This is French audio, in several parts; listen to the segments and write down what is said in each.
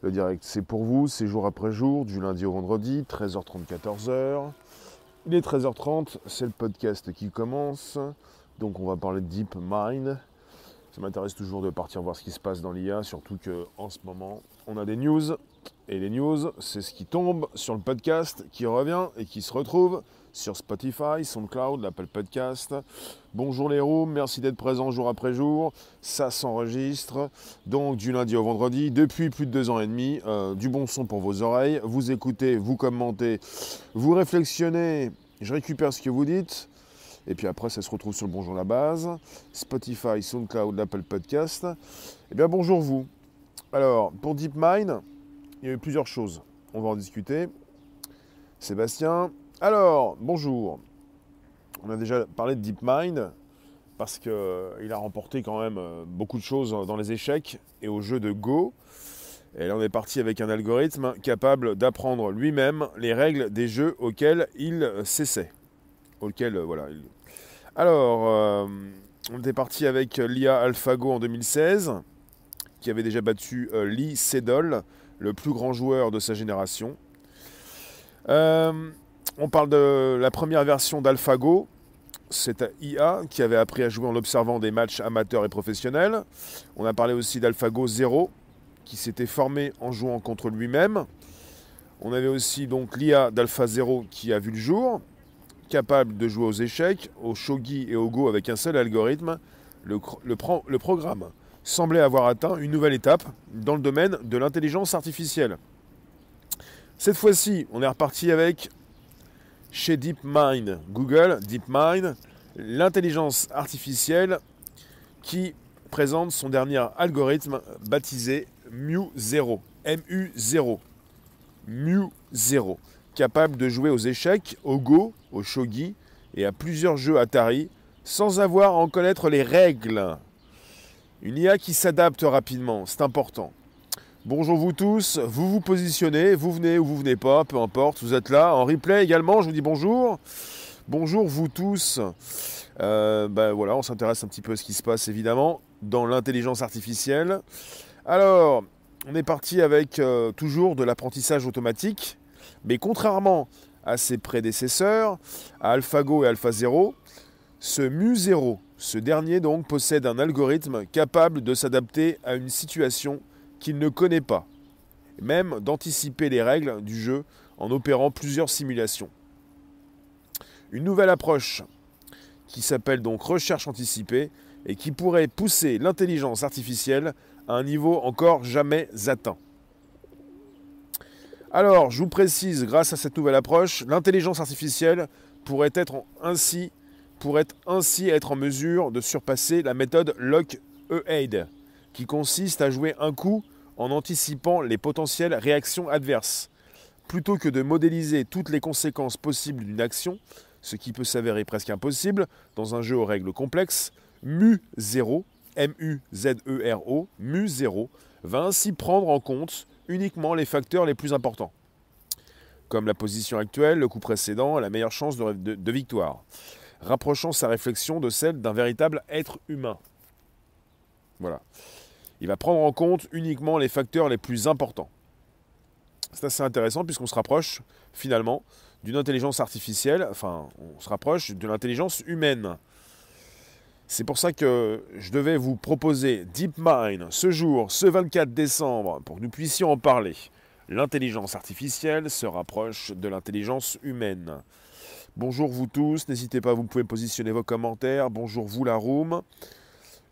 Le direct, c'est pour vous, c'est jour après jour, du lundi au vendredi, 13h30, 14h. Il est 13h30, c'est le podcast qui commence. Donc on va parler de Deep Mind. Ça m'intéresse toujours de partir voir ce qui se passe dans l'IA, surtout qu'en ce moment, on a des news. Et les news, c'est ce qui tombe sur le podcast, qui revient et qui se retrouve sur Spotify, SoundCloud, l'Apple Podcast. Bonjour les rooms, merci d'être présents jour après jour. Ça s'enregistre donc du lundi au vendredi depuis plus de deux ans et demi. Euh, du bon son pour vos oreilles. Vous écoutez, vous commentez, vous réflexionnez. Je récupère ce que vous dites. Et puis après, ça se retrouve sur le Bonjour la base, Spotify, SoundCloud, l'Apple Podcast. Eh bien, bonjour vous. Alors, pour DeepMind, il y a eu plusieurs choses. On va en discuter. Sébastien, alors, bonjour. On a déjà parlé de DeepMind parce qu'il euh, a remporté quand même euh, beaucoup de choses dans les échecs et au jeu de Go. Et là, on est parti avec un algorithme capable d'apprendre lui-même les règles des jeux auxquels il s'essaie. Auxquels, euh, voilà. Alors, on était parti avec l'IA AlphaGo en 2016, qui avait déjà battu Lee Sedol, le plus grand joueur de sa génération. On parle de la première version d'AlphaGo. C'est IA qui avait appris à jouer en observant des matchs amateurs et professionnels. On a parlé aussi d'AlphaGo 0 qui s'était formé en jouant contre lui-même. On avait aussi donc l'IA d'Alpha 0 qui a vu le jour, capable de jouer aux échecs, au shogi et au go avec un seul algorithme. Le programme semblait avoir atteint une nouvelle étape dans le domaine de l'intelligence artificielle. Cette fois-ci, on est reparti avec chez DeepMind, Google, DeepMind, l'intelligence artificielle qui présente son dernier algorithme baptisé Mu0, MU0, Mu0, capable de jouer aux échecs, au Go, au Shogi et à plusieurs jeux Atari sans avoir à en connaître les règles. Une IA qui s'adapte rapidement, c'est important. Bonjour vous tous, vous vous positionnez, vous venez ou vous venez pas, peu importe, vous êtes là. En replay également, je vous dis bonjour. Bonjour vous tous. Euh, ben voilà, on s'intéresse un petit peu à ce qui se passe évidemment dans l'intelligence artificielle. Alors, on est parti avec euh, toujours de l'apprentissage automatique, mais contrairement à ses prédécesseurs, à AlphaGo et AlphaZero, ce Mu0, ce dernier donc possède un algorithme capable de s'adapter à une situation qu'il ne connaît pas, même d'anticiper les règles du jeu en opérant plusieurs simulations. Une nouvelle approche qui s'appelle donc recherche anticipée et qui pourrait pousser l'intelligence artificielle à un niveau encore jamais atteint. Alors, je vous précise, grâce à cette nouvelle approche, l'intelligence artificielle pourrait être ainsi, pourrait ainsi être en mesure de surpasser la méthode Lock-E-Aid, qui consiste à jouer un coup en anticipant les potentielles réactions adverses. Plutôt que de modéliser toutes les conséquences possibles d'une action, ce qui peut s'avérer presque impossible dans un jeu aux règles complexes, MU0, M-U-Z-E-R-O, MU0, va ainsi prendre en compte uniquement les facteurs les plus importants, comme la position actuelle, le coup précédent, la meilleure chance de victoire, rapprochant sa réflexion de celle d'un véritable être humain. Voilà. Il va prendre en compte uniquement les facteurs les plus importants. C'est assez intéressant puisqu'on se rapproche finalement d'une intelligence artificielle, enfin on se rapproche de l'intelligence humaine. C'est pour ça que je devais vous proposer DeepMind ce jour, ce 24 décembre, pour que nous puissions en parler. L'intelligence artificielle se rapproche de l'intelligence humaine. Bonjour vous tous, n'hésitez pas, vous pouvez positionner vos commentaires. Bonjour vous la.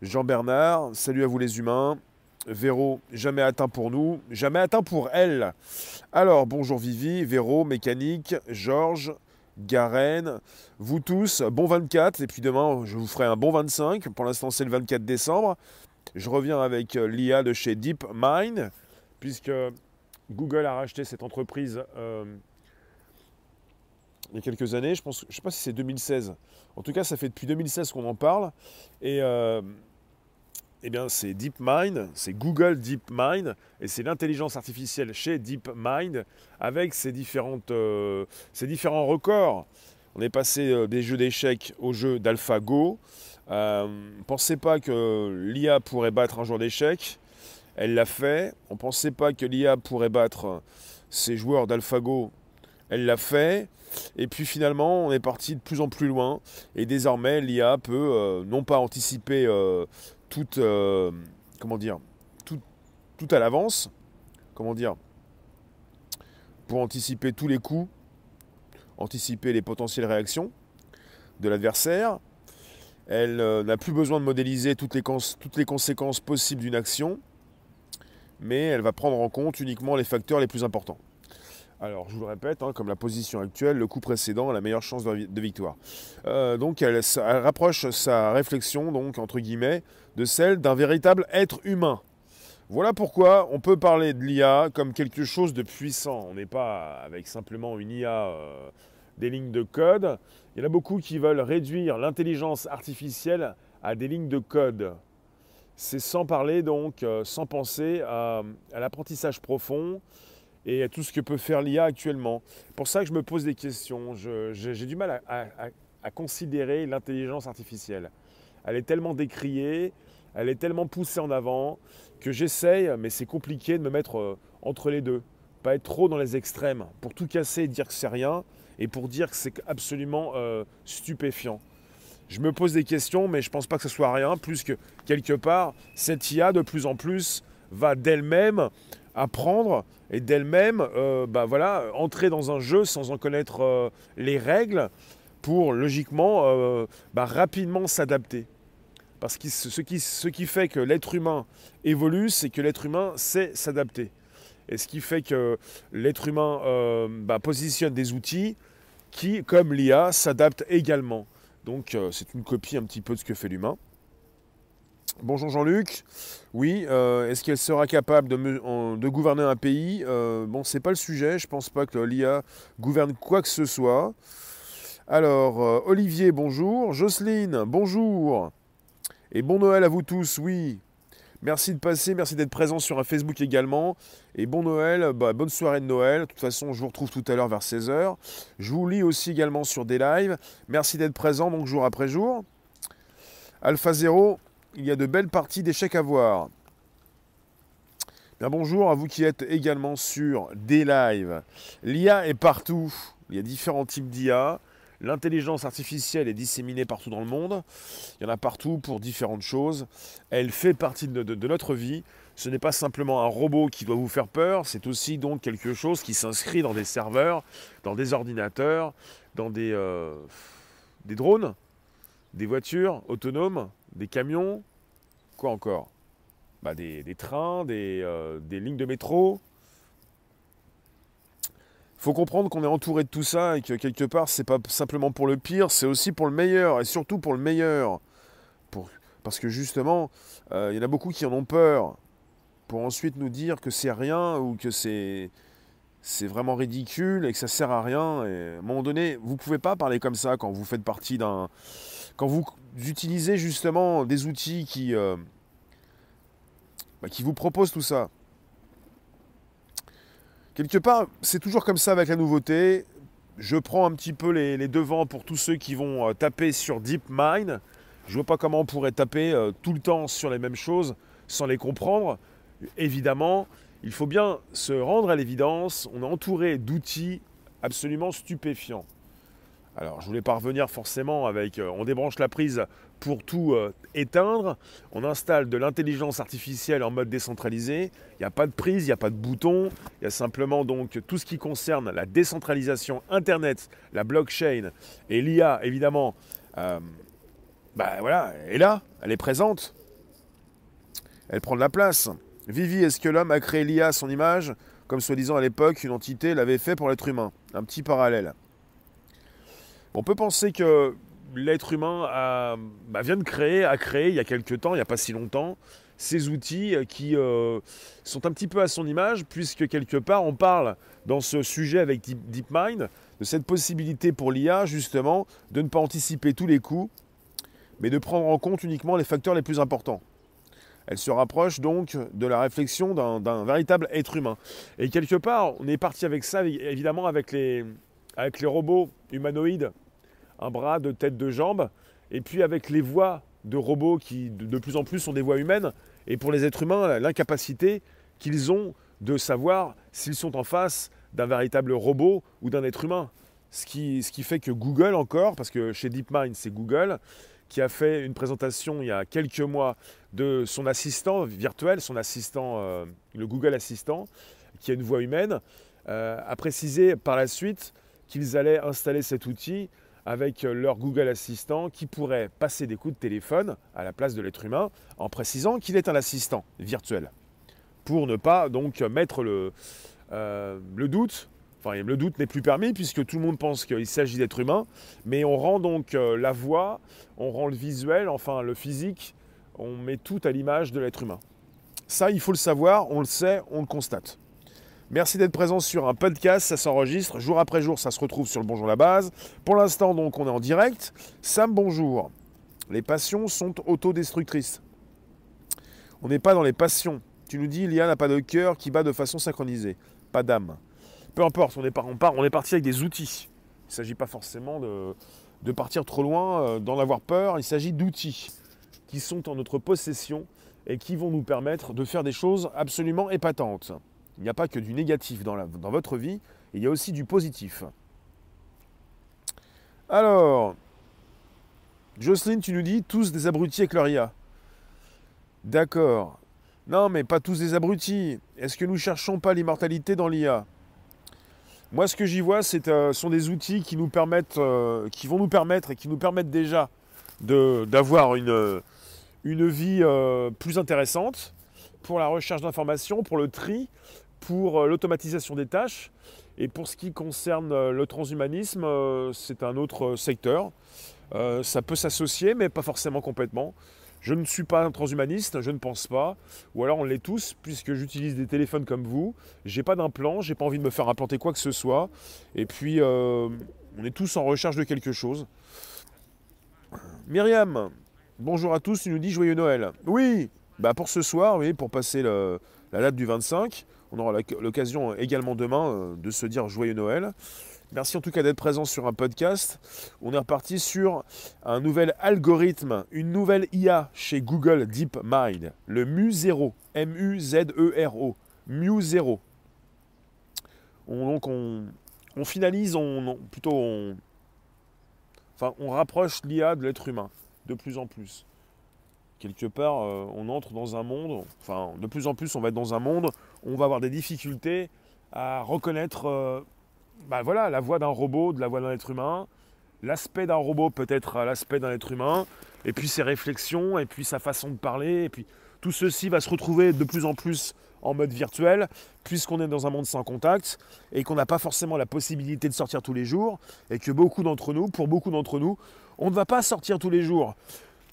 Jean-Bernard, salut à vous les humains. Véro, jamais atteint pour nous, jamais atteint pour elle. Alors, bonjour Vivi, Véro, Mécanique, Georges, Garen, vous tous, bon 24, et puis demain je vous ferai un bon 25. Pour l'instant c'est le 24 décembre. Je reviens avec euh, l'IA de chez DeepMind, puisque Google a racheté cette entreprise euh, il y a quelques années. Je pense, je ne sais pas si c'est 2016. En tout cas, ça fait depuis 2016 qu'on en parle. Et euh, eh bien, c'est DeepMind, c'est Google DeepMind, et c'est l'intelligence artificielle chez DeepMind avec ses, différentes, euh, différents records. On est passé euh, des jeux d'échecs aux jeux d'AlphaGo. Euh, pensez pas que l'IA pourrait battre un joueur d'échecs. Elle l'a fait. On ne pensait pas que l'IA pourrait battre ces joueurs d'AlphaGo. Elle l'a fait. Et puis finalement, on est parti de plus en plus loin. Et désormais, l'IA peut euh, non pas anticiper euh, tout, euh, comment dire, tout, à l'avance, comment dire, pour anticiper tous les coups, anticiper les potentielles réactions de l'adversaire. Elle n'a plus besoin de modéliser toutes les conséquences possibles d'une action, mais elle va prendre en compte uniquement les facteurs les plus importants. Alors, je vous le répète, hein, comme la position actuelle, le coup précédent a la meilleure chance de, victoire. Euh, donc, elle, rapproche sa réflexion, donc, entre guillemets, de celle d'un véritable être humain. Voilà pourquoi on peut parler de l'IA comme quelque chose de puissant. On n'est pas avec simplement une IA euh, des lignes de code. Il y en a beaucoup qui veulent réduire l'intelligence artificielle à des lignes de code. C'est sans parler donc, euh, sans penser à l'apprentissage profond, et à tout ce que peut faire l'IA actuellement. Pour ça que je me pose des questions. J'ai du mal à, considérer l'intelligence artificielle. Elle est tellement décriée, elle est tellement poussée en avant que j'essaye, mais c'est compliqué de me mettre euh, entre les deux. Pas être trop dans les extrêmes pour tout casser et dire que c'est rien et pour dire que c'est absolument euh, stupéfiant. Je me pose des questions, mais je ne pense pas que ce soit rien, plus que quelque part, cette IA de plus en plus va d'elle-même apprendre et d'elle-même euh, bah voilà, entrer dans un jeu sans en connaître euh, les règles pour logiquement euh, bah, rapidement s'adapter. Parce que ce qui, ce qui fait que l'être humain évolue, c'est que l'être humain sait s'adapter. Et ce qui fait que l'être humain bah, positionne des outils qui, comme l'IA, s'adaptent également. Donc c'est une copie un petit peu de ce que fait l'humain. Bonjour Jean-Luc. Oui, euh, est-ce qu'elle sera capable de, gouverner un pays? Euh, Bon, c'est pas le sujet. Je pense pas que l'IA gouverne quoi que ce soit. Alors, euh, Olivier, bonjour. Jocelyne, bonjour. Et bon Noël à vous tous, oui. Merci de passer, merci d'être présent sur un Facebook également. Et bon Noël, bah, bonne soirée de Noël. De toute façon, je vous retrouve tout à l'heure vers 16h. Je vous lis aussi également sur des lives. Merci d'être présent, donc jour après jour. Alpha 0, il y a de belles parties d'échecs à voir. Bien bonjour à vous qui êtes également sur des lives. L'IA est partout. Il y a différents types d'IA. L'intelligence artificielle est disséminée partout dans le monde. Il y en a partout pour différentes choses. Elle fait partie de, notre vie. Ce n'est pas simplement un robot qui doit vous faire peur, c'est aussi donc quelque chose qui s'inscrit dans des serveurs, dans des ordinateurs, dans des, euh, des drones, des voitures autonomes, des camions, quoi encore? Bah, des, trains, euh, des, lignes de métro. Il faut comprendre qu'on est entouré de tout ça et que quelque part, c'est pas simplement pour le pire, c'est aussi pour le meilleur et surtout pour le meilleur. Pour, parce que justement, euh, il y en a beaucoup qui en ont peur pour ensuite nous dire que c'est rien ou que c'est c'est vraiment ridicule et que ça sert à rien. Et à un moment donné, vous pouvez pas parler comme ça quand vous faites partie d'un quand vous utilisez justement des outils qui, euh, bah, qui vous proposent tout ça. Quelque part, c'est toujours comme ça avec la nouveauté. Je prends un petit peu les, devants pour tous ceux qui vont euh, taper sur DeepMind. Je ne vois pas comment on pourrait taper euh, tout le temps sur les mêmes choses sans les comprendre. Évidemment, il faut bien se rendre à l'évidence, on est entouré d'outils absolument stupéfiants. Alors, je voulais pas revenir forcément avec euh, on débranche la prise pour tout euh, éteindre, on installe de l'intelligence artificielle en mode décentralisé, il n'y a pas de prise, il n'y a pas de bouton, il y a simplement donc tout ce qui concerne la décentralisation Internet, la blockchain et l'IA évidemment, euh, bah voilà, elle est là, elle est présente, elle prend de la place. Vivi, est-ce que l'homme a créé l'IA à son image, comme soi-disant à l'époque une entité l'avait fait pour l'être humain. Un petit parallèle. On peut penser que l'être humain bah, vient de créer, a créé il y a quelques temps, il n'y a pas si longtemps, ces outils qui euh, sont un petit peu à son image, puisque quelque part on parle dans ce sujet avec DeepMind de cette possibilité pour l'IA justement de ne pas anticiper tous les coups, mais de prendre en compte uniquement les facteurs les plus importants. Elle se rapproche donc de la réflexion d'un véritable être humain. Et quelque part, on est parti avec ça, évidemment, avec les robots humanoïdes un bras, deux têtes, deux jambes, et puis avec les voix de robots qui de plus en plus sont des voix humaines, et pour les êtres humains l'incapacité qu'ils ont de savoir s'ils sont en face d'un véritable robot ou d'un être humain. Ce qui, ce qui, fait que Google encore, parce que chez DeepMind c'est Google, qui a fait une présentation il y a quelques mois de son assistant virtuel, son assistant, euh, le Google Assistant, qui a une voix humaine, euh, a précisé par la suite qu'ils allaient installer cet outil avec leur Google Assistant qui pourrait passer des coups de téléphone à la place de l'être humain en précisant qu'il est un assistant virtuel pour ne pas donc mettre le, euh, doute. Enfin, le doute n'est plus permis puisque tout le monde pense qu'il s'agit d'être humain, mais on rend donc euh, la voix, on rend le visuel, enfin le physique, on met tout à l'image de l'être humain. Ça, il faut le savoir, on le sait, on le constate. Merci d'être présent sur un podcast, ça s'enregistre jour après jour, ça se retrouve sur le Bonjour la base. Pour l'instant, donc, on est en direct. Sam, bonjour. Les passions sont autodestructrices. On n'est pas dans les passions, tu nous dis, l'IA n'a pas de cœur qui bat de façon synchronisée, pas d'âme. Peu importe, on est, on, on est parti avec des outils. Il ne s'agit pas forcément de, partir trop loin, euh, d'en avoir peur. Il s'agit d'outils qui sont en notre possession et qui vont nous permettre de faire des choses absolument épatantes. Il n'y a pas que du négatif dans, votre vie, il y a aussi du positif. Alors, Jocelyne, tu nous dis tous des abrutis avec leur. D'accord. Non, mais pas tous des abrutis. Est-ce que nous cherchons pas l'immortalité dans l'IA Moi, ce que j'y vois, ce euh, sont des outils qui nous permettent, euh, qui vont nous permettre et qui nous permettent déjà d'avoir une, une vie euh, plus intéressante pour la recherche d'informations, pour le tri, pour l'automatisation des tâches. Et pour ce qui concerne le transhumanisme, c'est un autre secteur. ça peut s'associer, mais pas forcément complètement. Je ne suis pas un transhumaniste, je ne pense pas. Ou alors on l'est tous, puisque j'utilise des téléphones comme vous. J'ai pas d'implant, j'ai pas envie de me faire implanter quoi que ce soit. Et puis, euh, on est tous en recherche de quelque chose. Myriam, bonjour à tous, tu nous dis joyeux Noël. Oui, bah pour ce soir, oui, pour passer la date du 25. On aura l'occasion également demain euh, de se dire joyeux Noël. Merci en tout cas d'être présent sur un podcast. On est reparti sur un nouvel algorithme, une nouvelle IA chez Google DeepMind, le Mu0, M-U-Z-E-R-O, Mu0. On, donc on, finalise, on, plutôt on, enfin, on rapproche l'IA de l'être humain de plus en plus. Quelque part, euh, on entre dans un monde, enfin de plus en plus on va être dans un monde où on va avoir des difficultés à reconnaître... Euh, bah voilà, la voix d'un robot, de la voix d'un être humain, l'aspect d'un robot peut être l'aspect d'un être humain, et puis ses réflexions, et puis sa façon de parler, et puis tout ceci va se retrouver de plus en plus en mode virtuel, puisqu'on est dans un monde sans contact, et qu'on n'a pas forcément la possibilité de sortir tous les jours, et que beaucoup d'entre nous, pour beaucoup d'entre nous, on ne va pas sortir tous les jours.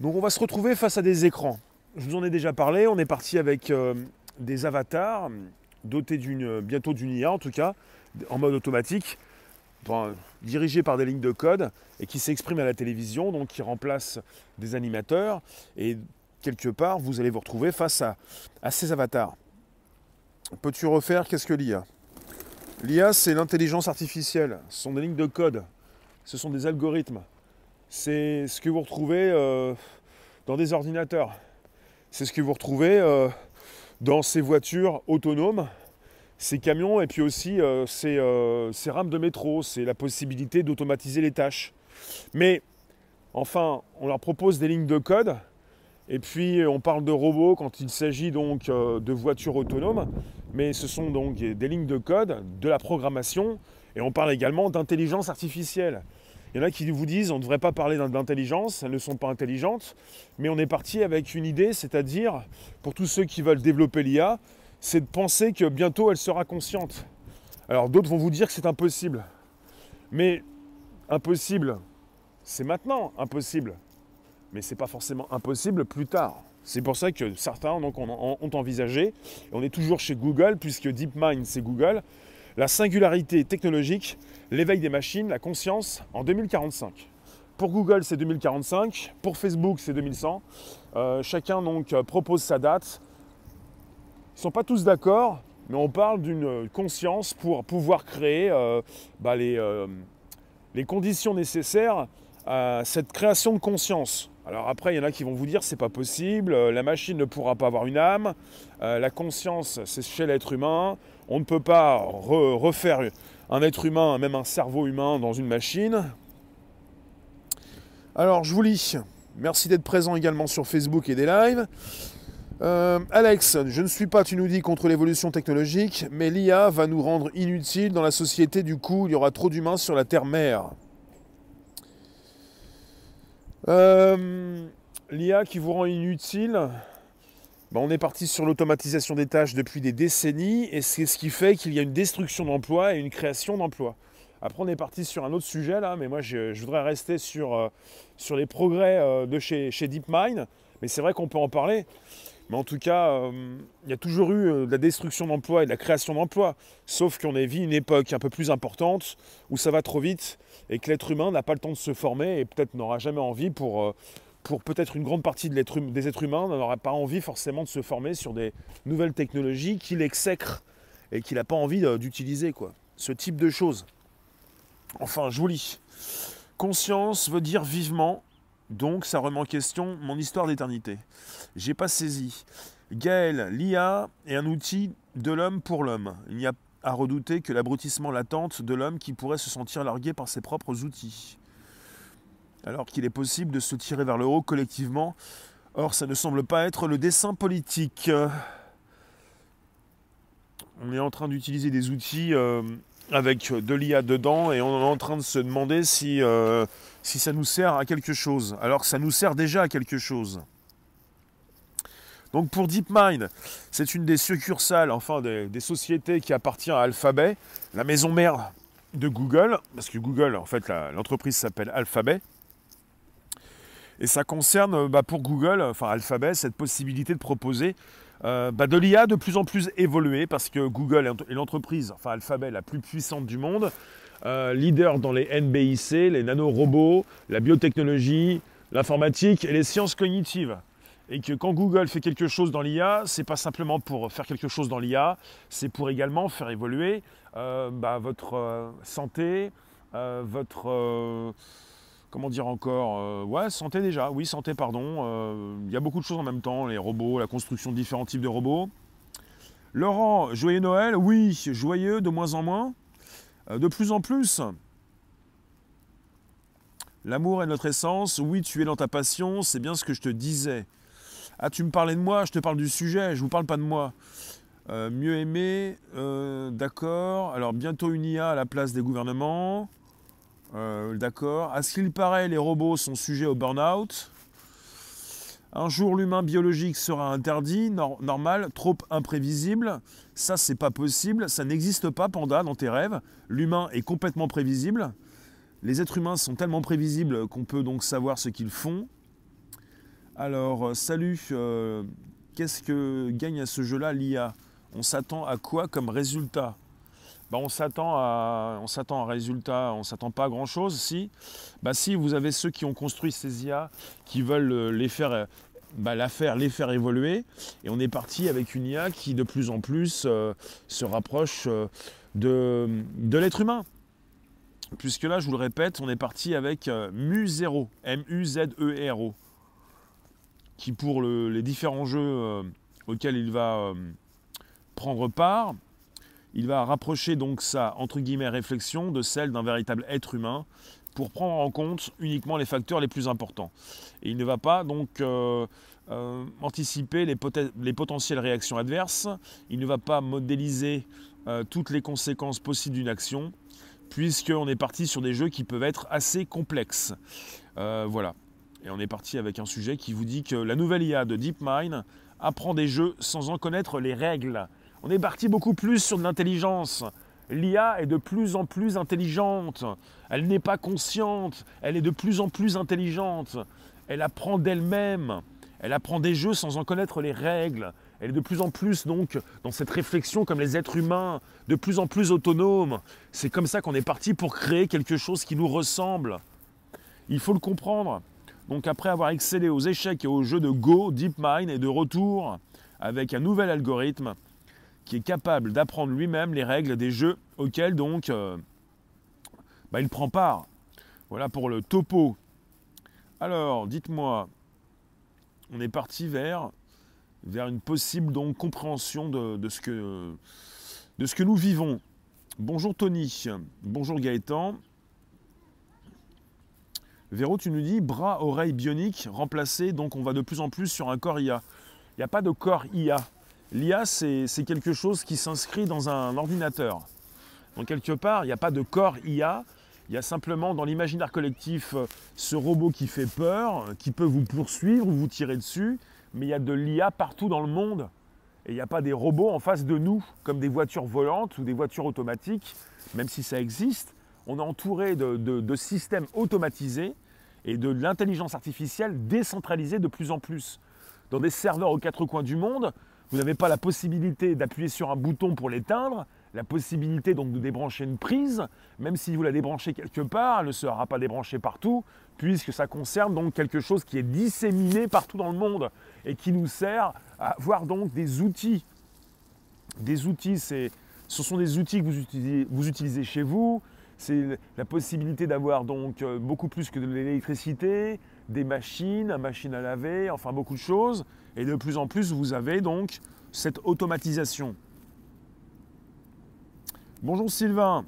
Donc on va se retrouver face à des écrans. Je vous en ai déjà parlé, on est parti avec euh, des avatars, dotés bientôt d'une IA en tout cas, en mode automatique, dirigé par des lignes de code et qui s'exprime à la télévision, donc qui remplace des animateurs. Et quelque part, vous allez vous retrouver face à, ces avatars. Peux-tu refaire? Qu'est-ce que l'IA L'IA, c'est l'intelligence artificielle. Ce sont des lignes de code. Ce sont des algorithmes. C'est ce que vous retrouvez euh, dans des ordinateurs. C'est ce que vous retrouvez euh, dans ces voitures autonomes ces camions et puis aussi euh, euh, ces, rames de métro, c'est la possibilité d'automatiser les tâches. Mais enfin, on leur propose des lignes de code et puis on parle de robots quand il s'agit donc de voitures autonomes, mais ce sont donc des lignes de code, de la programmation et on parle également d'intelligence artificielle. Il y en a qui vous disent on ne devrait pas parler d'intelligence, elles ne sont pas intelligentes, mais on est parti avec une idée, c'est-à-dire pour tous ceux qui veulent développer l'IA, c'est de penser que bientôt elle sera consciente. Alors d'autres vont vous dire que c'est impossible. Mais impossible, c'est maintenant impossible. Mais ce n'est pas forcément impossible plus tard. C'est pour ça que certains ont, envisagé, on est toujours chez Google, puisque DeepMind c'est Google, la singularité technologique, l'éveil des machines, la conscience en 2045. Pour Google, c'est 2045, pour Facebook, c'est 2100. Euh, chacun donc propose sa date. Ils ne sont pas tous d'accord, mais on parle d'une conscience pour pouvoir créer euh, bah, euh, les, conditions nécessaires à cette création de conscience. Alors après, il y en a qui vont vous dire c'est pas possible, euh, la machine ne pourra pas avoir une âme, euh, la conscience c'est chez l'être humain, on ne peut pas refaire un être humain, même un cerveau humain dans une machine. Alors je vous lis, merci d'être présent également sur Facebook et des lives. Euh, Alex, je ne suis pas, tu nous dis, contre l'évolution technologique, mais l'IA va nous rendre inutiles dans la société, du coup il y aura trop d'humains sur la Terre-mère. Euh, L'IA qui vous rend inutile, ben, on est parti sur l'automatisation des tâches depuis des décennies et c'est ce qui fait qu'il y a une destruction d'emplois et une création d'emplois. Après, on est parti sur un autre sujet là, mais moi je, voudrais rester sur, euh, les progrès euh, de chez DeepMind. Mais c'est vrai qu'on peut en parler. Mais en tout cas, il y a toujours eu de la destruction d'emplois et de la création d'emplois. Sauf qu'on a vu une époque un peu plus importante où ça va trop vite et que l'être humain n'a pas le temps de se former et peut-être n'aura jamais envie pour, euh, peut-être une grande partie hum, des êtres humains n'aura pas envie forcément de se former sur des nouvelles technologies qu'il exècre et qu'il n'a pas envie d'utiliser quoi. Ce type de choses. Enfin, je vous lis. Conscience veut dire vivement, donc ça remet en question mon histoire d'éternité. J'ai pas saisi. Gaël, l'IA est un outil de l'homme pour l'homme. Il n'y a à redouter que l'abrutissement latente de l'homme qui pourrait se sentir largué par ses propres outils. Alors qu'il est possible de se tirer vers le haut collectivement, or ça ne semble pas être le dessin politique. On est en train d'utiliser des outils euh, avec de l'IA dedans et on est en train de se demander si, euh, si ça nous sert à quelque chose. Alors ça nous sert déjà à quelque chose. Donc pour DeepMind, c'est une des succursales, enfin des, sociétés qui appartient à Alphabet, la maison mère de Google, parce que Google, en fait, l'entreprise s'appelle Alphabet. Et ça concerne bah, pour Google, enfin Alphabet, cette possibilité de proposer euh, bah, de l'IA de plus en plus évoluée, parce que Google est l'entreprise, enfin Alphabet, la plus puissante du monde, euh, leader dans les NBIC, les nanorobots, la biotechnologie, l'informatique et les sciences cognitives et que quand Google fait quelque chose dans l'IA, c'est pas simplement pour faire quelque chose dans l'IA, c'est pour également faire évoluer euh, bah, votre euh, santé, votre comment dire encore ouais santé déjà, oui santé pardon. Il y a beaucoup de choses en même temps, les robots, la construction de différents types de robots. Laurent, joyeux Noël, oui, joyeux de moins en moins, de plus en plus. L'amour est notre essence, oui, tu es dans ta passion, c'est bien ce que je te disais. Ah, tu me parlais de moi, je te parle du sujet, je vous parle pas de moi. Euh, mieux aimé, euh, d'accord. Alors bientôt une IA à la place des gouvernements. Euh, d'accord. À ce qu'il paraît, les robots sont sujets au burn-out. Un jour, l'humain biologique sera interdit, normal, trop imprévisible. Ça, c'est pas possible. Ça n'existe pas, Panda, dans tes rêves. L'humain est complètement prévisible. Les êtres humains sont tellement prévisibles qu'on peut donc savoir ce qu'ils font. Alors, euh, salut, euh, qu'est-ce que gagne à ce jeu-là l'IA On s'attend à quoi comme résultat? Bah, on s'attend à, on un résultat, on s'attend pas à grand chose. Si, bah, si vous avez ceux qui ont construit ces IA, qui veulent euh, les faire, bah, la faire, les faire évoluer, et on est parti avec une IA qui de plus en plus se rapproche de, l'être humain. Puisque là, je vous le répète, on est parti avec MU0, M-U-Z-E-R-O qui pour les différents jeux euh, auxquels il va euh, prendre part, il va rapprocher donc sa entre guillemets réflexion de celle d'un véritable être humain pour prendre en compte uniquement les facteurs les plus importants. Et il ne va pas donc euh, anticiper les, les, potentielles réactions adverses, il ne va pas modéliser toutes les conséquences possibles d'une action, puisqu'on est parti sur des jeux qui peuvent être assez complexes. voilà. Et on est parti avec un sujet qui vous dit que la nouvelle IA de DeepMind apprend des jeux sans en connaître les règles. On est parti beaucoup plus sur de l'intelligence. L'IA est de plus en plus intelligente. Elle n'est pas consciente. Elle est de plus en plus intelligente. Elle apprend d'elle-même. Elle apprend des jeux sans en connaître les règles. Elle est de plus en plus donc dans cette réflexion comme les êtres humains, de plus en plus autonome. C'est comme ça qu'on est parti pour créer quelque chose qui nous ressemble. Il faut le comprendre. Donc après avoir excellé aux échecs et aux jeux de Go, DeepMind est de retour avec un nouvel algorithme qui est capable d'apprendre lui-même les règles des jeux auxquels donc euh, bah, il prend part. Voilà pour le topo. Alors, dites-moi, on est parti vers, vers une possible compréhension de, ce que, de ce que nous vivons. Bonjour Tony, bonjour Gaëtan. Véro, tu nous dis bras, oreilles bioniques remplacés, donc on va de plus en plus sur un corps IA. Il n'y a pas de corps IA. L'IA, c'est quelque chose qui s'inscrit dans un ordinateur. Donc quelque part, il n'y a pas de corps IA, il y a simplement dans l'imaginaire collectif euh, ce robot qui fait peur, qui peut vous poursuivre ou vous tirer dessus, mais il y a de l'IA partout dans le monde. Et il n'y a pas des robots en face de nous, comme des voitures volantes ou des voitures automatiques, même si ça existe. On est entouré de, systèmes automatisés et de l'intelligence artificielle décentralisée de plus en plus. Dans des serveurs aux quatre coins du monde, vous n'avez pas la possibilité d'appuyer sur un bouton pour l'éteindre, la possibilité donc de débrancher une prise, même si vous la débranchez quelque part, elle ne sera pas débranchée partout, puisque ça concerne donc quelque chose qui est disséminé partout dans le monde et qui nous sert à avoir donc des outils. Des outils, ce sont des outils que vous utilisez, vous utilisez chez vous. C'est la possibilité d'avoir donc euh, beaucoup plus que de l'électricité, des machines, une machine à laver, enfin beaucoup de choses. Et de plus en plus, vous avez donc cette automatisation. Bonjour Sylvain.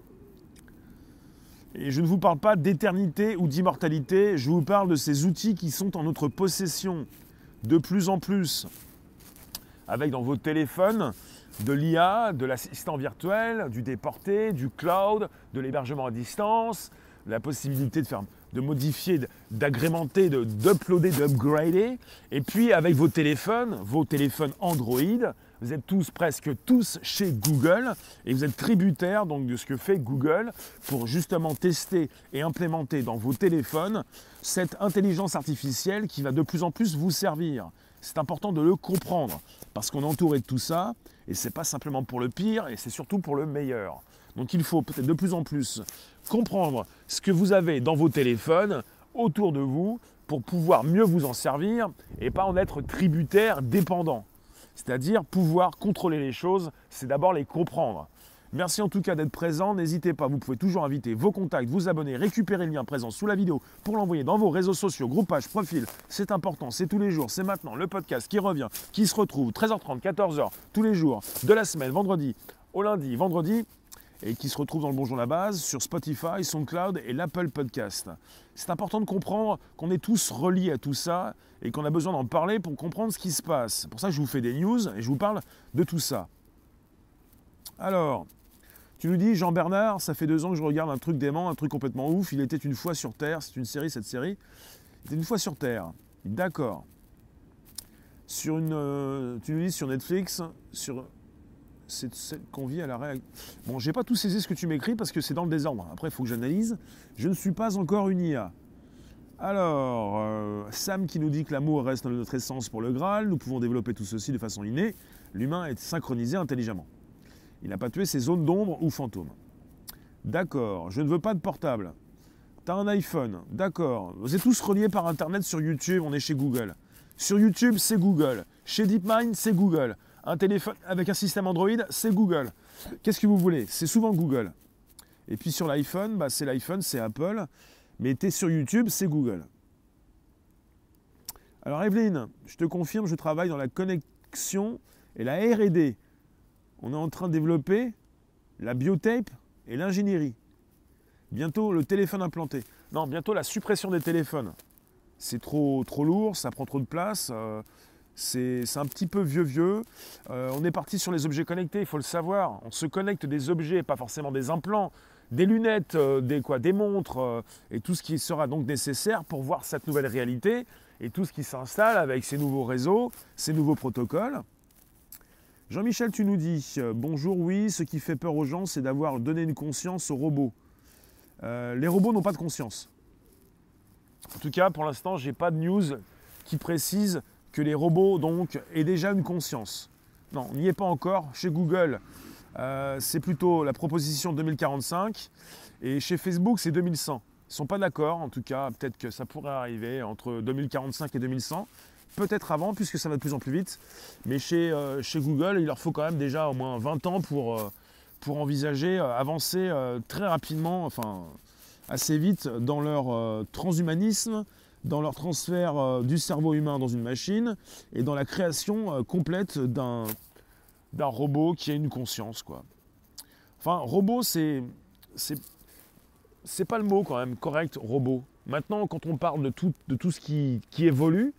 Et je ne vous parle pas d'éternité ou d'immortalité, je vous parle de ces outils qui sont en notre possession de plus en plus. Avec dans vos téléphones de l'IA, de l'assistant virtuel, du déporté, du cloud, de l'hébergement à distance, la possibilité de faire de modifier, d'agrémenter, d'uploader, d'upgrader. Et puis avec vos téléphones, vos téléphones Android, vous êtes tous, presque tous chez Google et vous êtes tributaire donc de ce que fait Google pour justement tester et implémenter dans vos téléphones cette intelligence artificielle qui va de plus en plus vous servir. C'est important de le comprendre parce qu'on est entouré de tout ça et c'est pas simplement pour le pire et c'est surtout pour le meilleur. Donc il faut peut-être de plus en plus comprendre ce que vous avez dans vos téléphones autour de vous pour pouvoir mieux vous en servir et pas en être tributaire dépendant. C'est-à-dire pouvoir contrôler les choses, c'est d'abord les comprendre. Merci en tout cas d'être présent. N'hésitez pas, vous pouvez toujours inviter vos contacts, vous abonner, récupérer le lien présent sous la vidéo pour l'envoyer dans vos réseaux sociaux, groupages, profils. C'est important, c'est tous les jours, c'est maintenant le podcast qui revient, qui se retrouve 13h30, 14h tous les jours de la semaine, vendredi au lundi, vendredi et qui se retrouve dans le Bonjour la Base sur Spotify, SoundCloud et l'Apple Podcast. C'est important de comprendre qu'on est tous reliés à tout ça et qu'on a besoin d'en parler pour comprendre ce qui se passe. Pour ça je vous fais des news et je vous parle de tout ça. Alors, tu nous dis, Jean-Bernard, ça fait deux ans que je regarde un truc dément, un truc complètement ouf. Il était une fois sur Terre, c'est une série, cette série. Il était une fois sur Terre. D'accord. Sur une, euh, tu nous dis sur Netflix, sur c'est celle qu'on vit à la réalité. Bon, j'ai pas tout saisi ce que tu m'écris parce que c'est dans le désordre. Après, il faut que j'analyse. Je ne suis pas encore une IA. Alors, euh, Sam qui nous dit que l'amour reste notre essence pour le Graal, nous pouvons développer tout ceci de façon innée. L'humain est synchronisé intelligemment. Il n'a pas tué ses zones d'ombre ou fantômes. D'accord, je ne veux pas de portable. T'as un iPhone, d'accord. Vous êtes tous reliés par Internet sur YouTube, on est chez Google. Sur YouTube, c'est Google. Chez DeepMind, c'est Google. Un téléphone avec un système Android, c'est Google. Qu'est-ce que vous voulez? C'est souvent Google. Et puis sur l'iPhone, bah, c'est l'iPhone, c'est Apple. Mais tu es sur YouTube, c'est Google. Alors Evelyne, je te confirme, je travaille dans la connexion et la RD. On est en train de développer la biotape et l'ingénierie. Bientôt le téléphone implanté. Non, bientôt la suppression des téléphones. C'est trop, trop lourd, ça prend trop de place. Euh, c'est un petit peu vieux vieux. Euh, on est parti sur les objets connectés, il faut le savoir. On se connecte des objets, pas forcément des implants, des lunettes, euh, des, quoi, des montres euh, et tout ce qui sera donc nécessaire pour voir cette nouvelle réalité et tout ce qui s'installe avec ces nouveaux réseaux, ces nouveaux protocoles. Jean-Michel, tu nous dis bonjour, oui, ce qui fait peur aux gens, c'est d'avoir donné une conscience aux robots. les robots n'ont pas de conscience. En tout cas, pour l'instant, je n'ai pas de news qui précise que les robots donc aient déjà une conscience. Non, on n'y est pas encore. Chez Google, euh, c'est plutôt la proposition 2045 et chez Facebook, c'est 2100. Ils ne sont pas d'accord, en tout cas, peut-être que ça pourrait arriver entre 2045 et 2100. Peut-être avant, puisque ça va de plus en plus vite. Mais chez, euh, Google, il leur faut quand même déjà au moins 20 ans pour, euh, pour envisager, avancer très rapidement, enfin assez vite dans leur transhumanisme, dans leur transfert euh, du cerveau humain dans une machine et dans la création euh, complète d'un, d'un robot qui a une conscience. Quoi. Enfin, robot, c'est, c'est, c'est pas le mot quand même correct, robot. Maintenant, quand on parle de tout, de tout ce qui, qui évolue,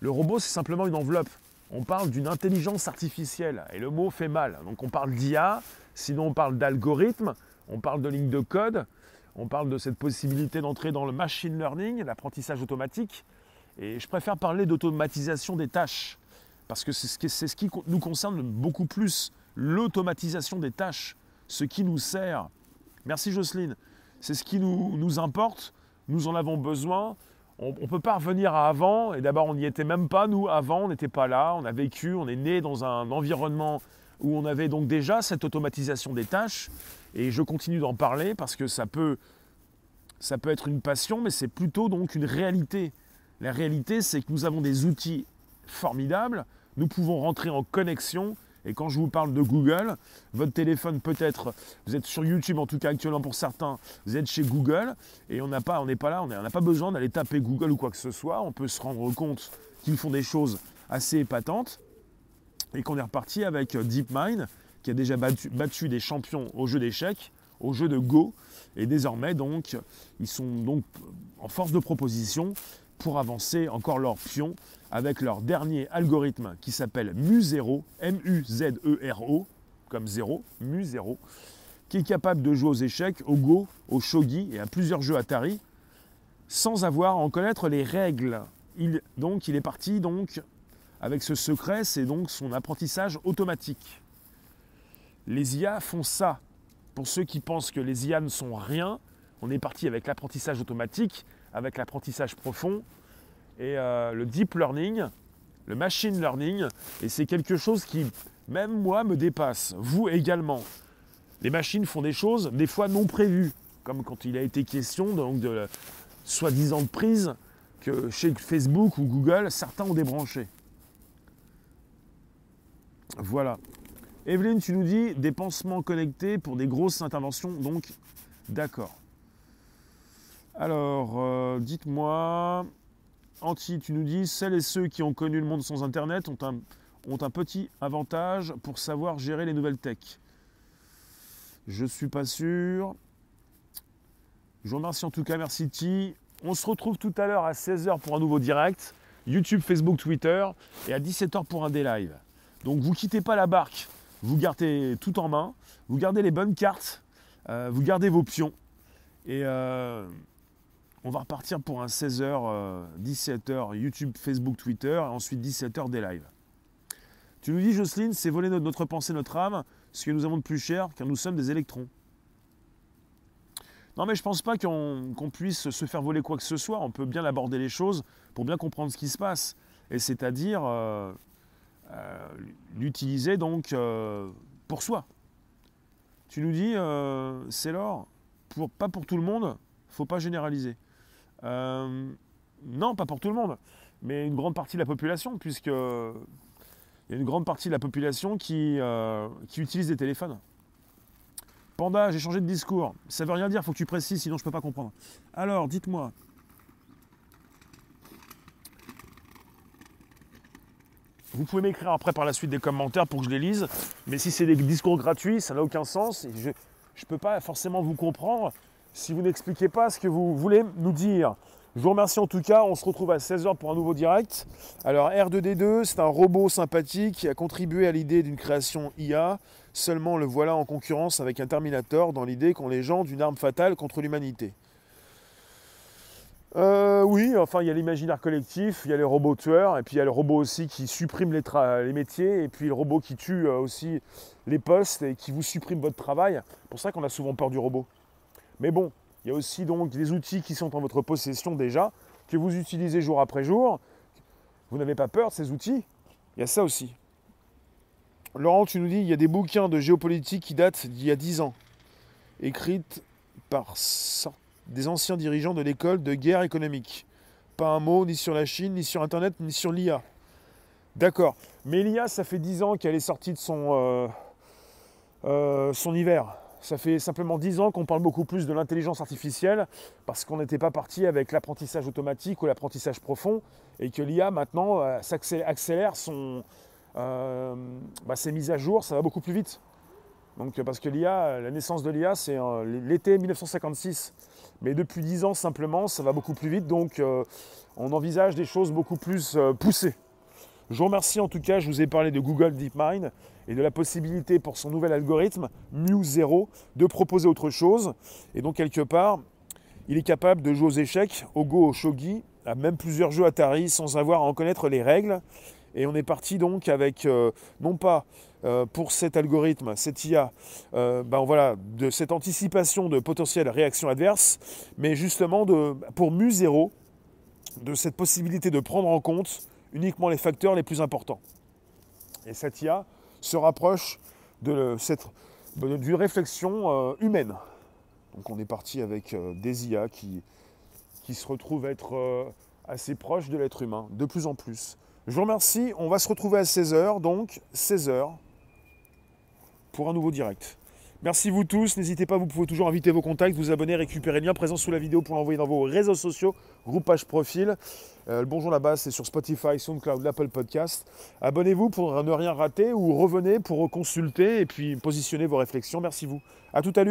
le robot, c'est simplement une enveloppe. On parle d'une intelligence artificielle et le mot fait mal. Donc on parle d'IA, sinon on parle d'algorithme, on parle de ligne de code, on parle de cette possibilité d'entrer dans le machine learning, l'apprentissage automatique. Et je préfère parler d'automatisation des tâches, parce que c'est ce, qui, nous concerne beaucoup plus, l'automatisation des tâches, ce qui nous sert. Merci Jocelyne. C'est ce qui nous, nous, importe, nous en avons besoin. On ne peut pas revenir à avant, et d'abord on n'y était même pas, nous, avant, on n'était pas là, on a vécu, on est né dans un environnement où on avait donc déjà cette automatisation des tâches, et je continue d'en parler parce que ça peut, ça peut être une passion, mais c'est plutôt donc une réalité. La réalité, c'est que nous avons des outils formidables, nous pouvons rentrer en connexion, et quand je vous parle de Google, votre téléphone peut-être, vous êtes sur YouTube en tout cas actuellement pour certains, vous êtes chez Google, et on n'est pas, on pas là, on n'a pas besoin d'aller taper Google ou quoi que ce soit, on peut se rendre compte qu'ils font des choses assez épatantes, et qu'on est reparti avec DeepMind, qui a déjà battu, des champions au jeu d'échecs, au jeu de Go. Et désormais, donc, ils sont donc en force de proposition pour avancer encore leur pion avec leur dernier algorithme qui s'appelle Mu0, M-U-Z-E-R-O, comme 0, Mu0, qui est capable de jouer aux échecs, au Go, au Shogi et à plusieurs jeux Atari, sans avoir à en connaître les règles. Donc, il est parti donc avec ce secret, c'est donc son apprentissage automatique. Les IA font ça. Pour ceux qui pensent que les IA ne sont rien, on est parti avec l'apprentissage automatique, avec l'apprentissage profond et euh, le deep learning, le machine learning. Et c'est quelque chose qui, même moi, me dépasse. Vous également. Les machines font des choses, des fois non prévues, comme quand il a été question donc, de soi-disant prise que chez Facebook ou Google, certains ont débranché. Voilà. Evelyne, tu nous dis des pansements connectés pour des grosses interventions, donc d'accord. Alors, euh, dites-moi, Anti, tu nous dis, celles et ceux qui ont connu le monde sans Internet ont un, petit avantage pour savoir gérer les nouvelles techs. Je ne suis pas sûr. Je vous remercie en tout cas, merci. On se retrouve tout à l'heure à 16h pour un nouveau direct. YouTube, Facebook, Twitter. Et à 17h pour un des live. Donc vous quittez pas la barque vous gardez tout en main, vous gardez les bonnes cartes, euh, vous gardez vos pions. Et euh, on va repartir pour un 16h, 17h YouTube, Facebook, Twitter, et ensuite 17h des lives. Tu nous dis, Jocelyne, c'est voler notre, pensée, notre âme, ce que nous avons de plus cher, car nous sommes des électrons. Non, mais je ne pense pas qu'on puisse se faire voler quoi que ce soit. On peut bien aborder les choses pour bien comprendre ce qui se passe. Et c'est-à-dire, euh, euh, l'utiliser donc euh, pour soi. Tu nous dis, euh, c'est l'or, pour, pas pour tout le monde, faut pas généraliser. non, pas pour tout le monde, mais une grande partie de la population, puisque il y a une grande partie de la population qui, qui utilise des téléphones. Panda, j'ai changé de discours. Ça veut rien dire, faut que tu précises, sinon je peux pas comprendre. Alors, dites-moi, Vous pouvez m'écrire après par la suite des commentaires pour que je les lise. Mais si c'est des discours gratuits, ça n'a aucun sens. Je ne peux pas forcément vous comprendre si vous n'expliquez pas ce que vous voulez nous dire. Je vous remercie en tout cas. On se retrouve à 16h pour un nouveau direct. Alors R2D2, c'est un robot sympathique qui a contribué à l'idée d'une création IA. Seulement le voilà en concurrence avec un Terminator dans l'idée qu'ont les gens d'une arme fatale contre l'humanité. Euh, oui, enfin il y a l'imaginaire collectif, il y a les robots tueurs, et puis il y a le robot aussi qui supprime les, métiers, et puis le robot qui tue euh, aussi les postes et qui vous supprime votre travail. C'est pour ça qu'on a souvent peur du robot. Mais bon, il y a aussi donc des outils qui sont en votre possession déjà, que vous utilisez jour après jour. Vous n'avez pas peur de ces outils? Il y a ça aussi. Laurent, tu nous dis, il y a des bouquins de géopolitique qui datent d'il y a 10 ans, écrites par des anciens dirigeants de l'école de guerre économique. Pas un mot ni sur la Chine, ni sur Internet, ni sur l'IA. D'accord. Mais l'IA, ça fait 10 ans qu'elle est sortie de son, euh, euh, hiver. Ça fait simplement 10 ans qu'on parle beaucoup plus de l'intelligence artificielle parce qu'on n'était pas parti avec l'apprentissage automatique ou l'apprentissage profond et que l'IA maintenant euh, accélère son, bah, ses mises à jour, ça va beaucoup plus vite. Donc, parce que l'IA, la naissance de l'IA, c'est l'été 1956. Mais depuis 10 ans simplement, ça va beaucoup plus vite. Donc on envisage des choses beaucoup plus poussées. Je vous remercie en tout cas, je vous ai parlé de Google DeepMind et de la possibilité pour son nouvel algorithme, Mu0, de proposer autre chose. Et donc quelque part, il est capable de jouer aux échecs, au Go, au Shogi, à même plusieurs jeux Atari sans avoir à en connaître les règles. Et on est parti donc avec, euh, non pas euh, pour cet algorithme, cette IA, euh, ben voilà, de cette anticipation de potentielles réactions adverses, mais justement pour Mu0, de cette possibilité de prendre en compte uniquement les facteurs les plus importants. Et cette IA se rapproche de cette, d'une réflexion euh, humaine. Donc on est parti avec des IA qui, qui se retrouvent être assez proches de l'être humain, de plus en plus. Je vous remercie, on va se retrouver à 16h, donc 16h, pour un nouveau direct. Merci vous tous, n'hésitez pas, vous pouvez toujours inviter vos contacts, vous abonner, récupérer le lien présent sous la vidéo pour l'envoyer dans vos réseaux sociaux, groupage profil. Euh, le Bonjour là-bas, c'est sur Spotify, SoundCloud, l'Apple Podcast. Abonnez-vous pour ne rien rater ou revenez pour consulter et puis positionner vos réflexions. Merci vous. À tout à l'heure.